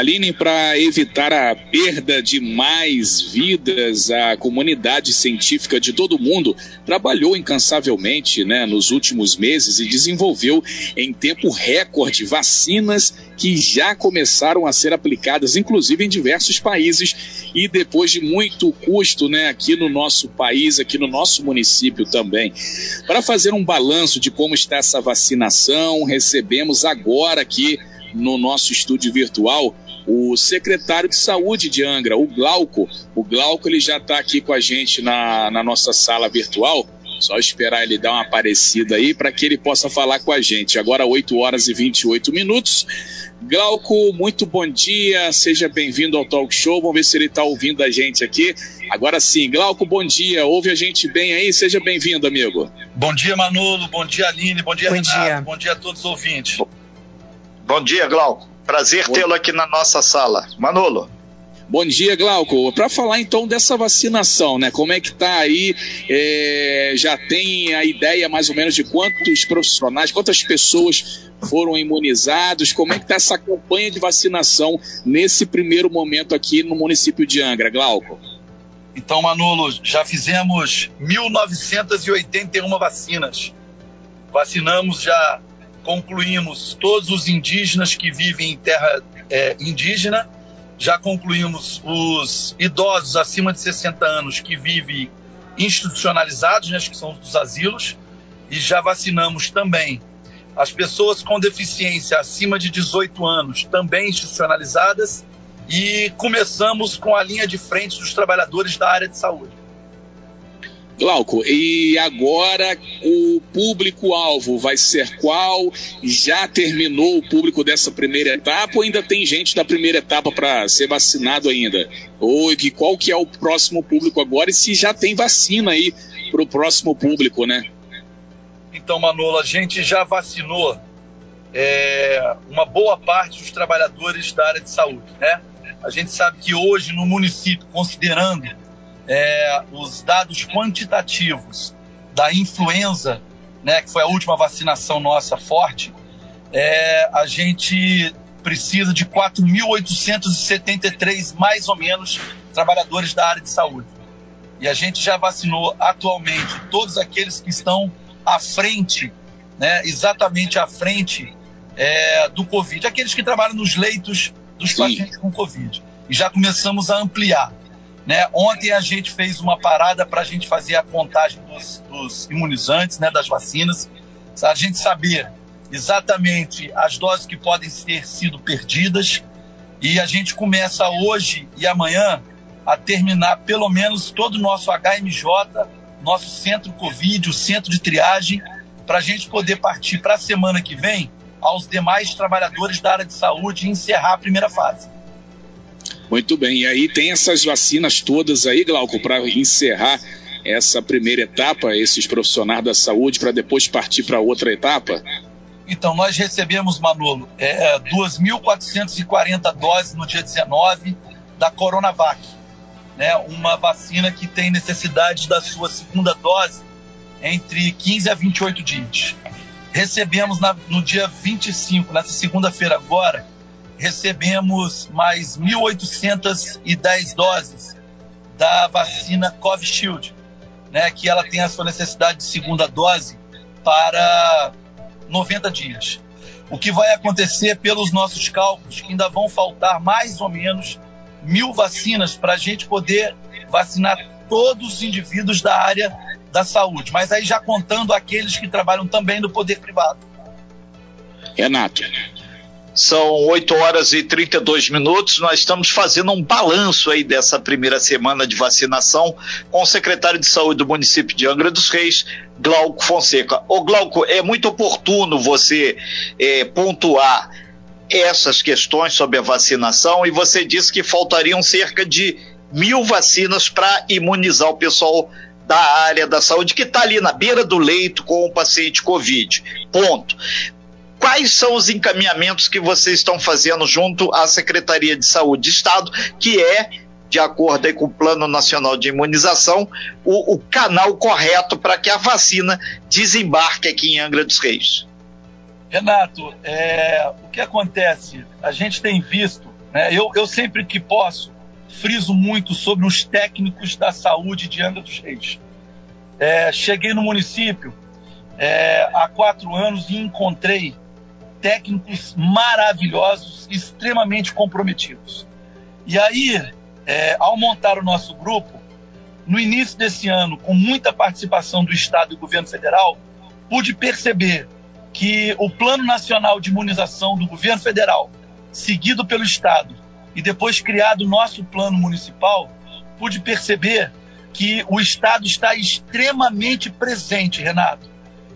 Aline, para evitar a perda de mais vidas, a comunidade científica de todo o mundo trabalhou incansavelmente né, nos últimos meses e desenvolveu em tempo recorde vacinas que já começaram a ser aplicadas, inclusive em diversos países, e depois de muito custo né, aqui no nosso país, aqui no nosso município também. Para fazer um balanço de como está essa vacinação, recebemos agora aqui no nosso estúdio virtual o secretário de saúde de Angra, o Glauco. O Glauco ele já está aqui com a gente na, na nossa sala virtual. Só esperar ele dar uma aparecida aí para que ele possa falar com a gente. Agora 8 horas e 28 minutos. Glauco, muito bom dia, seja bem-vindo ao Talk Show. Vamos ver se ele está ouvindo a gente aqui. Agora sim, Glauco, bom dia. Ouve a gente bem aí? Seja bem-vindo, amigo. Bom dia, Manolo. Bom dia, Aline. Bom dia, bom Renato. Dia. Bom dia a todos os ouvintes. Bom dia, Glauco. Prazer tê-lo aqui na nossa sala. Manolo. Bom dia, Glauco. Para falar então dessa vacinação, né? Como é que tá aí? É, já tem a ideia mais ou menos de quantos profissionais, quantas pessoas foram imunizados? Como é que tá essa campanha de vacinação nesse primeiro momento aqui no município de Angra, Glauco? Então, Manolo, já fizemos 1.981 vacinas. Vacinamos já concluímos todos os indígenas que vivem em terra é, indígena, já concluímos os idosos acima de 60 anos que vivem institucionalizados, né, que são dos asilos, e já vacinamos também as pessoas com deficiência acima de 18 anos, também institucionalizadas, e começamos com a linha de frente dos trabalhadores da área de saúde. Glauco, e agora o público-alvo vai ser qual? Já terminou o público dessa primeira etapa ou ainda tem gente da primeira etapa para ser vacinado ainda? Ou qual que é o próximo público agora e se já tem vacina aí para o próximo público, né? Então, Manolo, a gente já vacinou é, uma boa parte dos trabalhadores da área de saúde, né? A gente sabe que hoje no município, considerando é, os dados quantitativos da influenza, né, que foi a última vacinação nossa forte, é, a gente precisa de 4.873, mais ou menos, trabalhadores da área de saúde. E a gente já vacinou atualmente todos aqueles que estão à frente, né, exatamente à frente é, do Covid, aqueles que trabalham nos leitos dos Sim. pacientes com Covid. E já começamos a ampliar. Né? Ontem a gente fez uma parada para a gente fazer a contagem dos, dos imunizantes, né, das vacinas, a gente saber exatamente as doses que podem ter sido perdidas e a gente começa hoje e amanhã a terminar pelo menos todo o nosso HMJ, nosso centro Covid, o centro de triagem, para a gente poder partir para a semana que vem aos demais trabalhadores da área de saúde e encerrar a primeira fase. Muito bem. E aí tem essas vacinas todas aí, Glauco, para encerrar essa primeira etapa, esses profissionais da saúde, para depois partir para outra etapa? Então, nós recebemos, Manolo, é, 2.440 doses no dia 19 da Coronavac, né? uma vacina que tem necessidade da sua segunda dose entre 15 a 28 dias. Recebemos na, no dia 25, nessa segunda-feira agora, recebemos mais 1.810 doses da vacina Covishield, né, que ela tem a sua necessidade de segunda dose para 90 dias. O que vai acontecer pelos nossos cálculos, que ainda vão faltar mais ou menos mil vacinas para a gente poder vacinar todos os indivíduos da área da saúde, mas aí já contando aqueles que trabalham também no poder privado. Renato. São 8 horas e 32 minutos. Nós estamos fazendo um balanço aí dessa primeira semana de vacinação com o secretário de saúde do município de Angra dos Reis, Glauco Fonseca. Ô Glauco, é muito oportuno você é, pontuar essas questões sobre a vacinação e você disse que faltariam cerca de mil vacinas para imunizar o pessoal da área da saúde que está ali na beira do leito com o paciente Covid. Ponto quais são os encaminhamentos que vocês estão fazendo junto à Secretaria de Saúde de Estado, que é, de acordo com o Plano Nacional de Imunização, o, o canal correto para que a vacina desembarque aqui em Angra dos Reis? Renato, é, o que acontece? A gente tem visto Né? Eu, eu sempre que posso friso muito sobre os técnicos da saúde de Angra dos Reis. É, cheguei no município é, há quatro anos e encontrei técnicos maravilhosos, extremamente comprometidos. E aí, é, ao montar o nosso grupo, no início desse ano, com muita participação do Estado e do governo federal, pude perceber que o Plano Nacional de Imunização do governo federal, seguido pelo Estado, e depois criado o nosso plano municipal, pude perceber que o Estado está extremamente presente, Renato.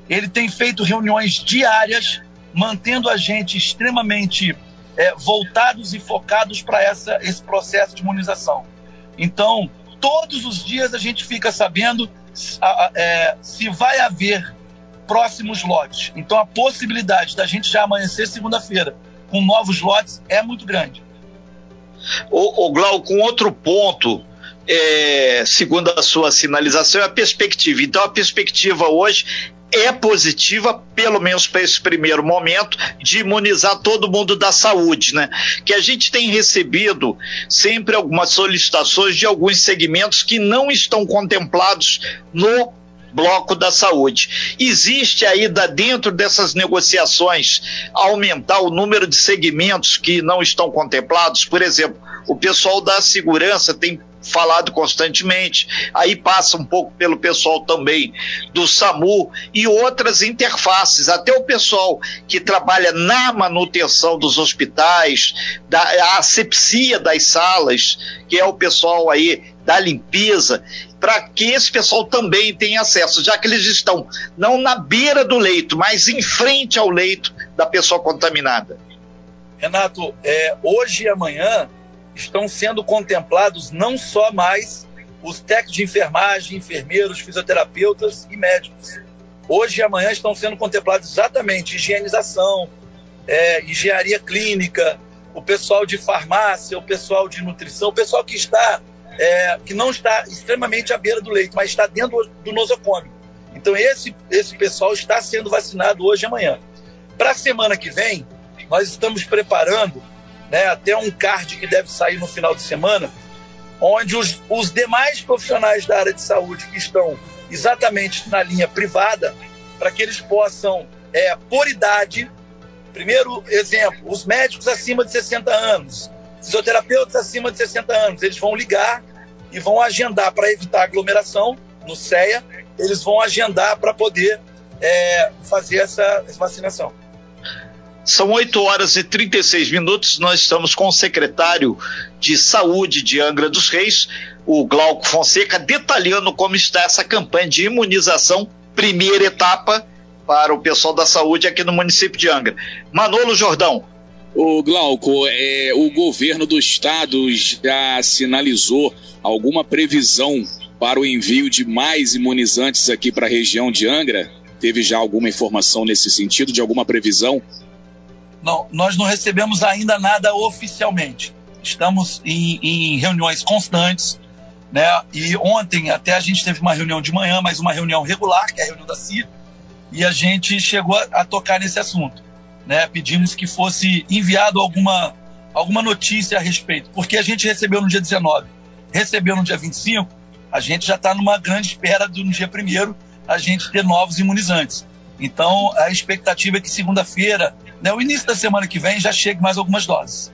Ele tem feito reuniões diárias, mantendo a gente extremamente é, voltados e focados para esse processo de imunização. Então, todos os dias a gente fica sabendo é, se vai haver próximos lotes. Então a possibilidade da gente já amanhecer segunda-feira com novos lotes é muito grande. O, o Glauco, um outro ponto, é, segundo a sua sinalização, é a perspectiva. Então a perspectiva hoje é positiva, pelo menos para esse primeiro momento, de imunizar todo mundo da saúde, né? Que a gente tem recebido sempre algumas solicitações de alguns segmentos que não estão contemplados no bloco da saúde. Existe ainda dentro dessas negociações aumentar o número de segmentos que não estão contemplados? Por exemplo, o pessoal da segurança tem falado constantemente, aí passa um pouco pelo pessoal também do SAMU e outras interfaces, até o pessoal que trabalha na manutenção dos hospitais, da asepsia das salas, que é o pessoal aí da limpeza, para que esse pessoal também tenha acesso, já que eles estão não na beira do leito, mas em frente ao leito da pessoa contaminada. Renato, é, hoje e amanhã estão sendo contemplados não só mais os técnicos de enfermagem, enfermeiros, fisioterapeutas e médicos. Hoje e amanhã estão sendo contemplados exatamente higienização, é, engenharia clínica, o pessoal de farmácia, o pessoal de nutrição, o pessoal que está é, que não está extremamente à beira do leito, mas está dentro do nosocômio. Então esse esse pessoal está sendo vacinado hoje e amanhã. Para a semana que vem, nós estamos preparando né, até um card que deve sair no final de semana, onde os, os demais profissionais da área de saúde que estão exatamente na linha privada, para que eles possam, é, por idade, primeiro exemplo, os médicos acima de 60 anos, fisioterapeutas acima de 60 anos, eles vão ligar e vão agendar para evitar aglomeração no CEA, eles vão agendar para poder é, fazer essa vacinação. São 8 horas e 36 minutos. Nós estamos com o secretário de Saúde de Angra dos Reis, o Glauco Fonseca, detalhando como está essa campanha de imunização, primeira etapa para o pessoal da saúde aqui no município de Angra. Manolo Jordão. O Glauco, é, o governo do estado já sinalizou alguma previsão para o envio de mais imunizantes aqui para a região de Angra? Teve já alguma informação nesse sentido, de alguma previsão? Não, nós não recebemos ainda nada oficialmente. Estamos em, em reuniões constantes, né? E ontem até a gente teve uma reunião de manhã, mas uma reunião regular, que é a reunião da CIA, e a gente chegou a, a tocar nesse assunto, né? Pedimos que fosse enviado alguma alguma notícia a respeito, porque a gente recebeu no dia 19, recebeu no dia 25, a gente já está numa grande espera do dia 1 a gente ter novos imunizantes. Então, a expectativa é que segunda-feira, né, o início da semana que vem, já chegue mais algumas doses.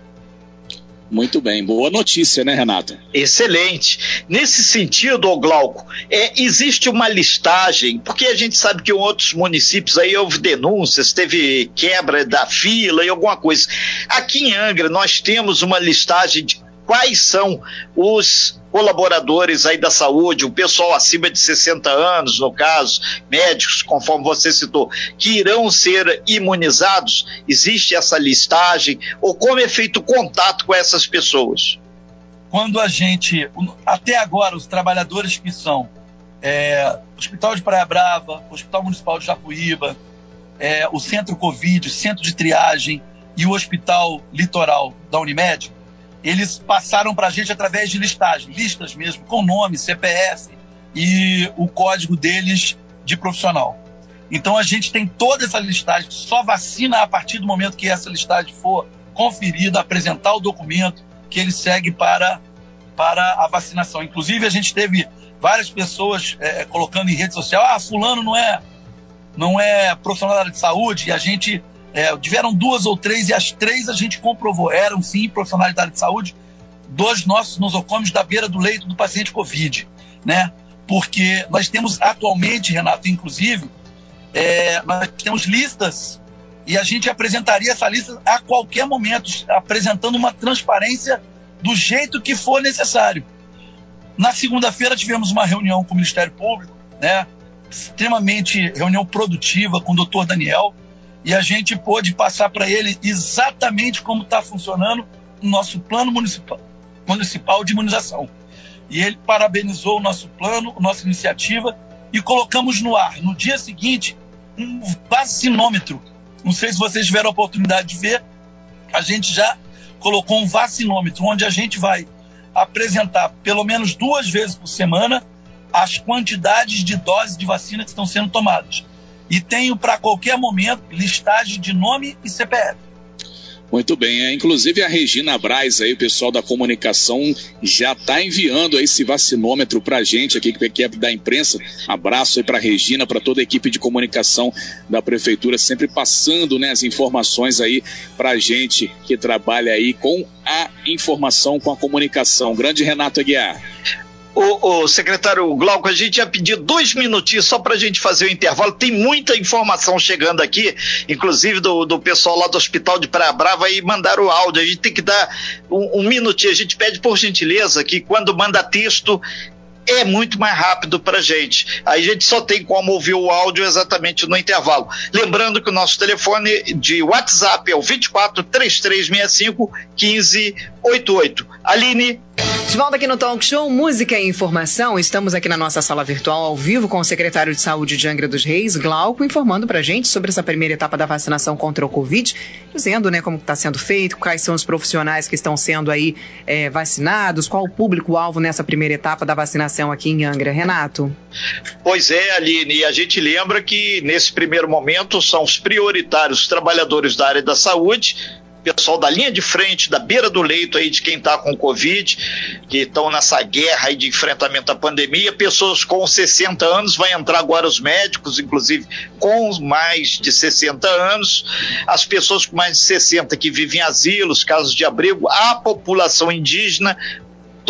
Muito bem, boa notícia, né, Renato? Excelente. Nesse sentido, Glauco, é, existe uma listagem, porque a gente sabe que em outros municípios aí houve denúncias, teve quebra da fila e alguma coisa. Aqui em Angra, nós temos uma listagem de quais são os colaboradores aí da saúde, o pessoal acima de 60 anos, no caso, médicos, conforme você citou, que irão ser imunizados? Existe essa listagem? Ou como é feito o contato com essas pessoas? Quando a gente, até agora, os trabalhadores que são é, Hospital de Praia Brava, Hospital Municipal de Japuíba, é, o Centro Covid, Centro de Triagem e o Hospital Litoral da Unimed, eles passaram para a gente através de listagem, listas mesmo, com nome, CPF e o código deles de profissional. Então a gente tem toda essa listagem, só vacina a partir do momento que essa listagem for conferido, apresentar o documento que ele segue para, para a vacinação. Inclusive, a gente teve várias pessoas é, colocando em rede social: ah, Fulano não é, não é profissional da área de saúde, e a gente. É, tiveram duas ou três, e as três a gente comprovou, eram sim profissionais da área de saúde, dos nossos nosocomes da beira do leito do paciente Covid, né? Porque nós temos atualmente, Renato, inclusive, é, nós temos listas e a gente apresentaria essa lista a qualquer momento, apresentando uma transparência do jeito que for necessário. Na segunda-feira tivemos uma reunião com o Ministério Público, né? extremamente reunião produtiva com o doutor Daniel, e a gente pôde passar para ele exatamente como está funcionando o nosso plano municipal, municipal de imunização. E ele parabenizou o nosso plano, a nossa iniciativa, e colocamos no ar, no dia seguinte, um vacinômetro. Não sei se vocês tiveram a oportunidade de ver, a gente já colocou um vacinômetro, onde a gente vai apresentar pelo menos duas vezes por semana as quantidades de doses de vacina que estão sendo tomadas. E tenho para qualquer momento listagem de nome e CPF. Muito bem, é, inclusive a Regina Braz aí, o pessoal da comunicação já está enviando esse vacinômetro para a gente aqui, que é da imprensa. Abraço aí para Regina, para toda a equipe de comunicação da prefeitura, sempre passando né, as informações aí para a gente que trabalha aí com a informação, com a comunicação. Grande Renato Aguiar. O, o, secretário Glauco, a gente ia pedir dois minutinhos só para a gente fazer o intervalo. Tem muita informação chegando aqui, inclusive do, do pessoal lá do Hospital de Praia Brava, e mandaram o áudio. A gente tem que dar um, um minutinho. A gente pede por gentileza que quando manda texto, é muito mais rápido para gente. Aí a gente só tem como ouvir o áudio exatamente no intervalo. Lembrando que o nosso telefone de WhatsApp é o 24 3365 1588. Aline. De volta aqui no Talk Show, música e informação. Estamos aqui na nossa sala virtual ao vivo com o secretário de Saúde de Angra dos Reis, Glauco, informando pra gente sobre essa primeira etapa da vacinação contra o Covid, dizendo né, como está sendo feito, quais são os profissionais que estão sendo aí é, vacinados, qual o público-alvo nessa primeira etapa da vacinação aqui em Angra. Renato? Pois é, Aline, e a gente lembra que nesse primeiro momento são os prioritários trabalhadores da área da saúde pessoal da linha de frente, da beira do leito aí de quem está com Covid, que estão nessa guerra aí de enfrentamento à pandemia, pessoas com 60 anos, vai entrar agora os médicos, inclusive com mais de 60 anos, as pessoas com mais de 60 que vivem em asilos, casos de abrigo, a população indígena,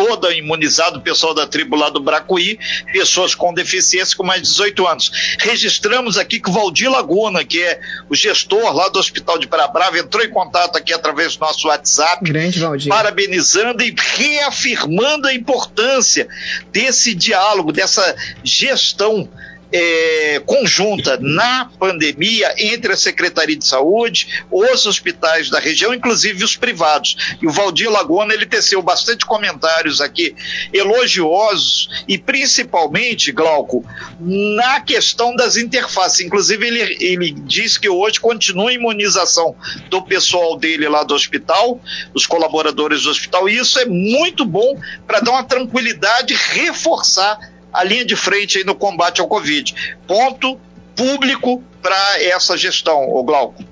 toda imunizada, o pessoal da tribo lá do Bracuí, pessoas com deficiência com mais de 18 anos. Registramos aqui que o Valdir Laguna, que é o gestor lá do Hospital de Brava, entrou em contato aqui através do nosso WhatsApp, Grande Valdir. parabenizando e reafirmando a importância desse diálogo, dessa gestão é, conjunta na pandemia entre a Secretaria de Saúde, os hospitais da região, inclusive os privados. E o Valdir Laguna ele teceu bastante comentários aqui elogiosos e principalmente, Glauco, na questão das interfaces. Inclusive ele, ele diz que hoje continua a imunização do pessoal dele lá do hospital, os colaboradores do hospital, e isso é muito bom para dar uma tranquilidade, reforçar a linha de frente aí no combate ao Covid. Ponto público para essa gestão, o Glauco.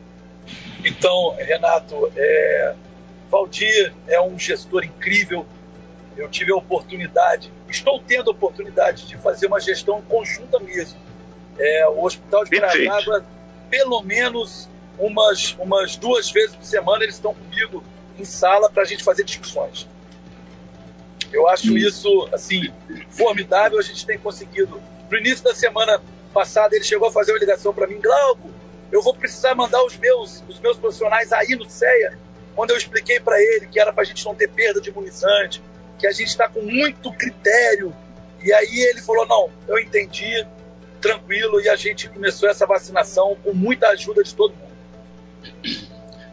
Então, Renato, é, Valdir é um gestor incrível. Eu tive a oportunidade, estou tendo a oportunidade de fazer uma gestão conjunta mesmo. É, o Hospital de Piracaba, pelo menos umas, umas duas vezes por semana, eles estão comigo em sala para a gente fazer discussões. Eu acho isso, assim, formidável. A gente tem conseguido. No início da semana passada, ele chegou a fazer uma ligação para mim, Glauco, eu vou precisar mandar os meus, os meus profissionais aí no CEA, quando eu expliquei para ele que era para a gente não ter perda de imunizante, que a gente está com muito critério. E aí ele falou: não, eu entendi, tranquilo, e a gente começou essa vacinação com muita ajuda de todo mundo.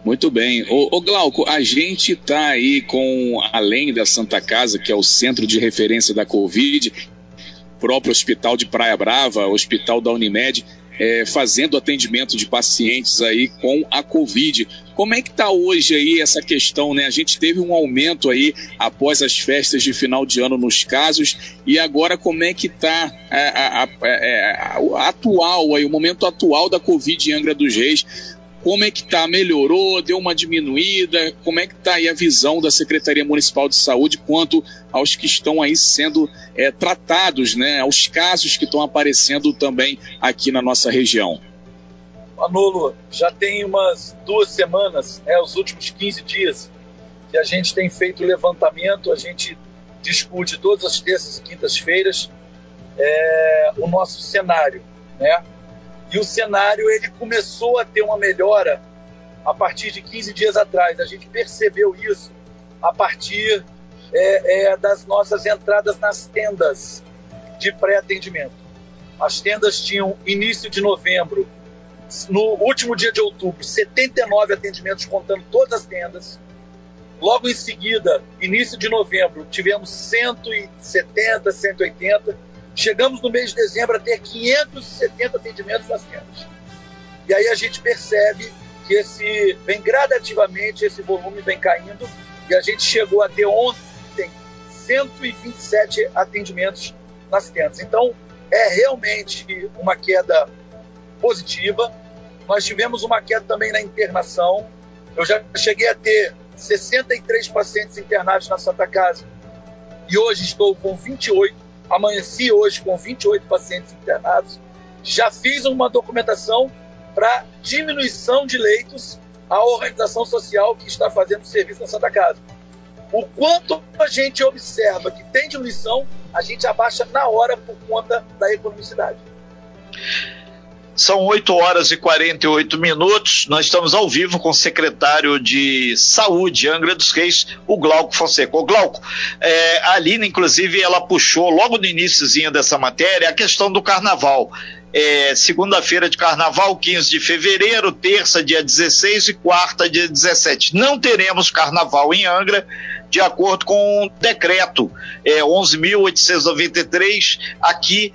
Muito bem. Ô, ô Glauco, a gente está aí com, além da Santa Casa, que é o centro de referência da Covid, próprio Hospital de Praia Brava, Hospital da Unimed, é, fazendo atendimento de pacientes aí com a Covid. Como é que está hoje aí essa questão, né? A gente teve um aumento aí após as festas de final de ano nos casos e agora como é que está a, a, a, a, atual aí, o momento atual da Covid em Angra dos Reis? Como é que tá? Melhorou? Deu uma diminuída? Como é que tá aí a visão da Secretaria Municipal de Saúde quanto aos que estão aí sendo é, tratados, né? Aos casos que estão aparecendo também aqui na nossa região? Manolo, já tem umas duas semanas, né, os últimos 15 dias, que a gente tem feito levantamento, a gente discute todas as terças e quintas-feiras é, o nosso cenário, né? E o cenário ele começou a ter uma melhora a partir de 15 dias atrás. A gente percebeu isso a partir é, é, das nossas entradas nas tendas de pré-atendimento. As tendas tinham início de novembro, no último dia de outubro, 79 atendimentos contando todas as tendas. Logo em seguida, início de novembro, tivemos 170, 180 Chegamos no mês de dezembro a ter 570 atendimentos nas tendas. E aí a gente percebe que esse vem gradativamente, esse volume vem caindo, e a gente chegou a ter ontem 127 atendimentos nas tendas. Então, é realmente uma queda positiva. Nós tivemos uma queda também na internação. Eu já cheguei a ter 63 pacientes internados na Santa Casa e hoje estou com 28 amanheci hoje com 28 pacientes internados. Já fiz uma documentação para diminuição de leitos à organização social que está fazendo serviço na Santa Casa. O quanto a gente observa que tem diminuição, a gente abaixa na hora por conta da economicidade. São 8 horas e 48 minutos. Nós estamos ao vivo com o secretário de Saúde, Angra dos Reis, o Glauco Fonseca. O Glauco, é, a Alina, inclusive, ela puxou logo no iníciozinho dessa matéria a questão do carnaval. É, segunda-feira de carnaval, 15 de fevereiro, terça, dia 16 e quarta, dia 17. Não teremos carnaval em Angra, de acordo com o decreto é, 11.893, aqui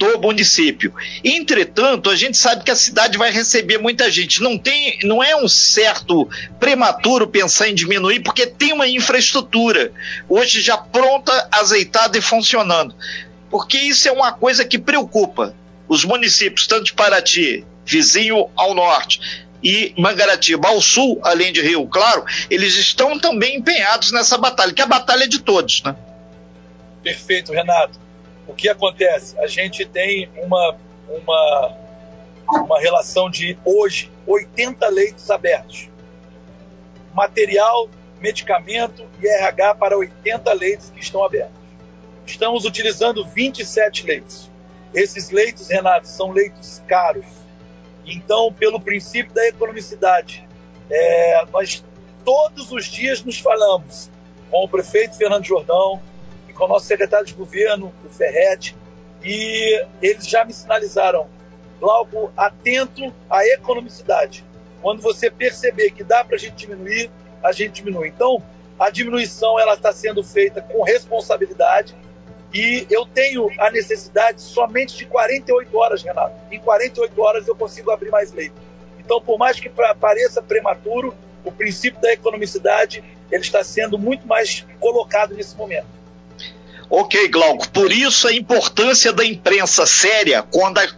do município. Entretanto, a gente sabe que a cidade vai receber muita gente. Não tem, não é um certo prematuro pensar em diminuir, porque tem uma infraestrutura hoje já pronta, azeitada e funcionando. Porque isso é uma coisa que preocupa os municípios, tanto de Paraty, vizinho ao norte, e Mangaratiba ao sul, além de Rio Claro, eles estão também empenhados nessa batalha, que é a batalha de todos, né? Perfeito, Renato o que acontece? A gente tem uma, uma, uma relação de hoje 80 leitos abertos. Material, medicamento e RH para 80 leitos que estão abertos. Estamos utilizando 27 leitos. Esses leitos, Renato, são leitos caros. Então, pelo princípio da economicidade, é, nós todos os dias nos falamos com o prefeito Fernando Jordão, com o nosso secretário de governo, o Ferretti, e eles já me sinalizaram, Glauco, atento à economicidade. Quando você perceber que dá para a gente diminuir, a gente diminui. Então, a diminuição ela está sendo feita com responsabilidade e eu tenho a necessidade somente de 48 horas, Renato. Em 48 horas eu consigo abrir mais leito. Então, por mais que pareça prematuro, o princípio da economicidade ele está sendo muito mais colocado nesse momento. Ok, Glauco, por isso a importância da imprensa séria quando a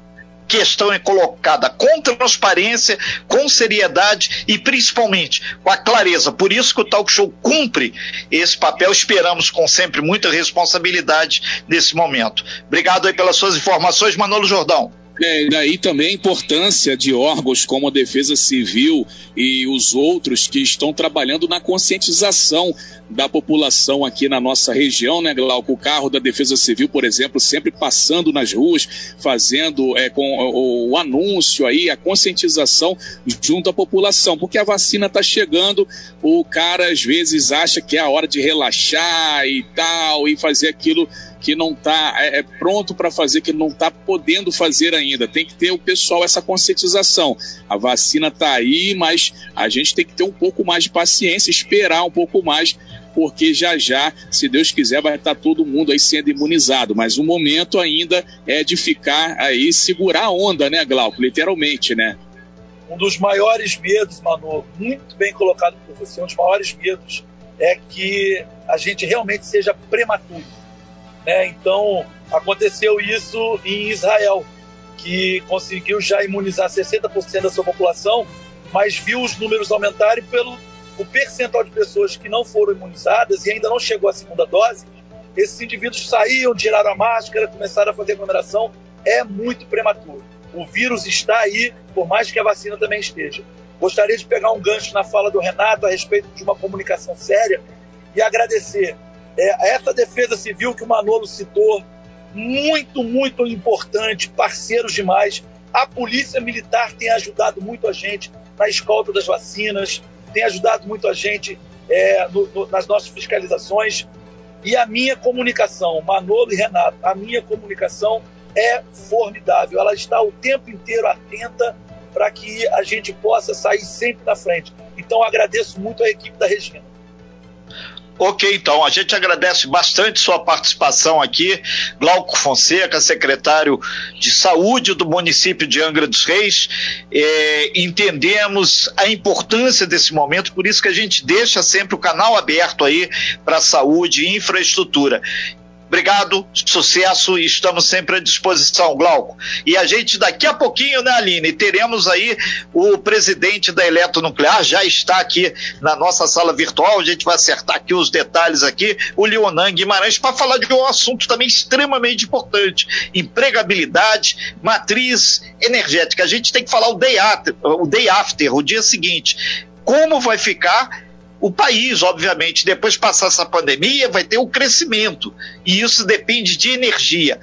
questão é colocada com transparência, com seriedade e principalmente com a clareza. Por isso que o Talk Show cumpre esse papel. Esperamos com sempre muita responsabilidade nesse momento. Obrigado aí pelas suas informações, Manolo Jordão. É, daí também a importância de órgãos como a Defesa Civil e os outros que estão trabalhando na conscientização da população aqui na nossa região, né, Glauco? O carro da Defesa Civil, por exemplo, sempre passando nas ruas, fazendo é, com o, o anúncio aí, a conscientização junto à população, porque a vacina está chegando, o cara às vezes acha que é a hora de relaxar e tal, e fazer aquilo que não está é, é, pronto para fazer, que não está podendo fazer ainda. Tem que ter o pessoal essa conscientização. A vacina está aí, mas a gente tem que ter um pouco mais de paciência, esperar um pouco mais, porque já já, se Deus quiser, vai estar tá todo mundo aí sendo imunizado. Mas o momento ainda é de ficar aí, segurar a onda, né, Glauco? Literalmente, né? Um dos maiores medos, Manu, muito bem colocado por você, um dos maiores medos é que a gente realmente seja prematuro né? Então, aconteceu isso em Israel, que conseguiu já imunizar 60% da sua população mas viu os números aumentarem pelo o percentual de pessoas que não foram imunizadas e ainda não chegou à segunda dose. Esses indivíduos saíam, tiraram a máscara, começaram a fazer aglomeração. É muito prematuro. O vírus está aí, por mais que a vacina também esteja. Gostaria de pegar um gancho na fala do Renato a respeito de uma comunicação séria e agradecer é, essa defesa civil que o Manolo citou, muito, muito importante, parceiros demais. A Polícia Militar tem ajudado muito a gente na escolta das vacinas, tem ajudado muito a gente é, no, no, nas nossas fiscalizações. E a minha comunicação, Manolo e Renato, a minha comunicação é formidável. Ela está o tempo inteiro atenta para que a gente possa sair sempre na frente. Então agradeço muito a equipe da Regina. Ok, então, a gente agradece bastante sua participação aqui. Glauco Fonseca, secretário de Saúde do município de Angra dos Reis. É, entendemos a importância desse momento, por isso que a gente deixa sempre o canal aberto aí para saúde e infraestrutura. Obrigado, sucesso e estamos sempre à disposição, Glauco. E a gente daqui a pouquinho, né, Aline, teremos aí o presidente da Eletronuclear, já está aqui na nossa sala virtual, a gente vai acertar aqui os detalhes aqui, o Leonan Guimarães, para falar de um assunto também extremamente importante, empregabilidade, matriz energética. A gente tem que falar o day after, o, day after, o dia seguinte. Como vai ficar o país, obviamente, depois de passar essa pandemia, vai ter um crescimento. E isso depende de energia.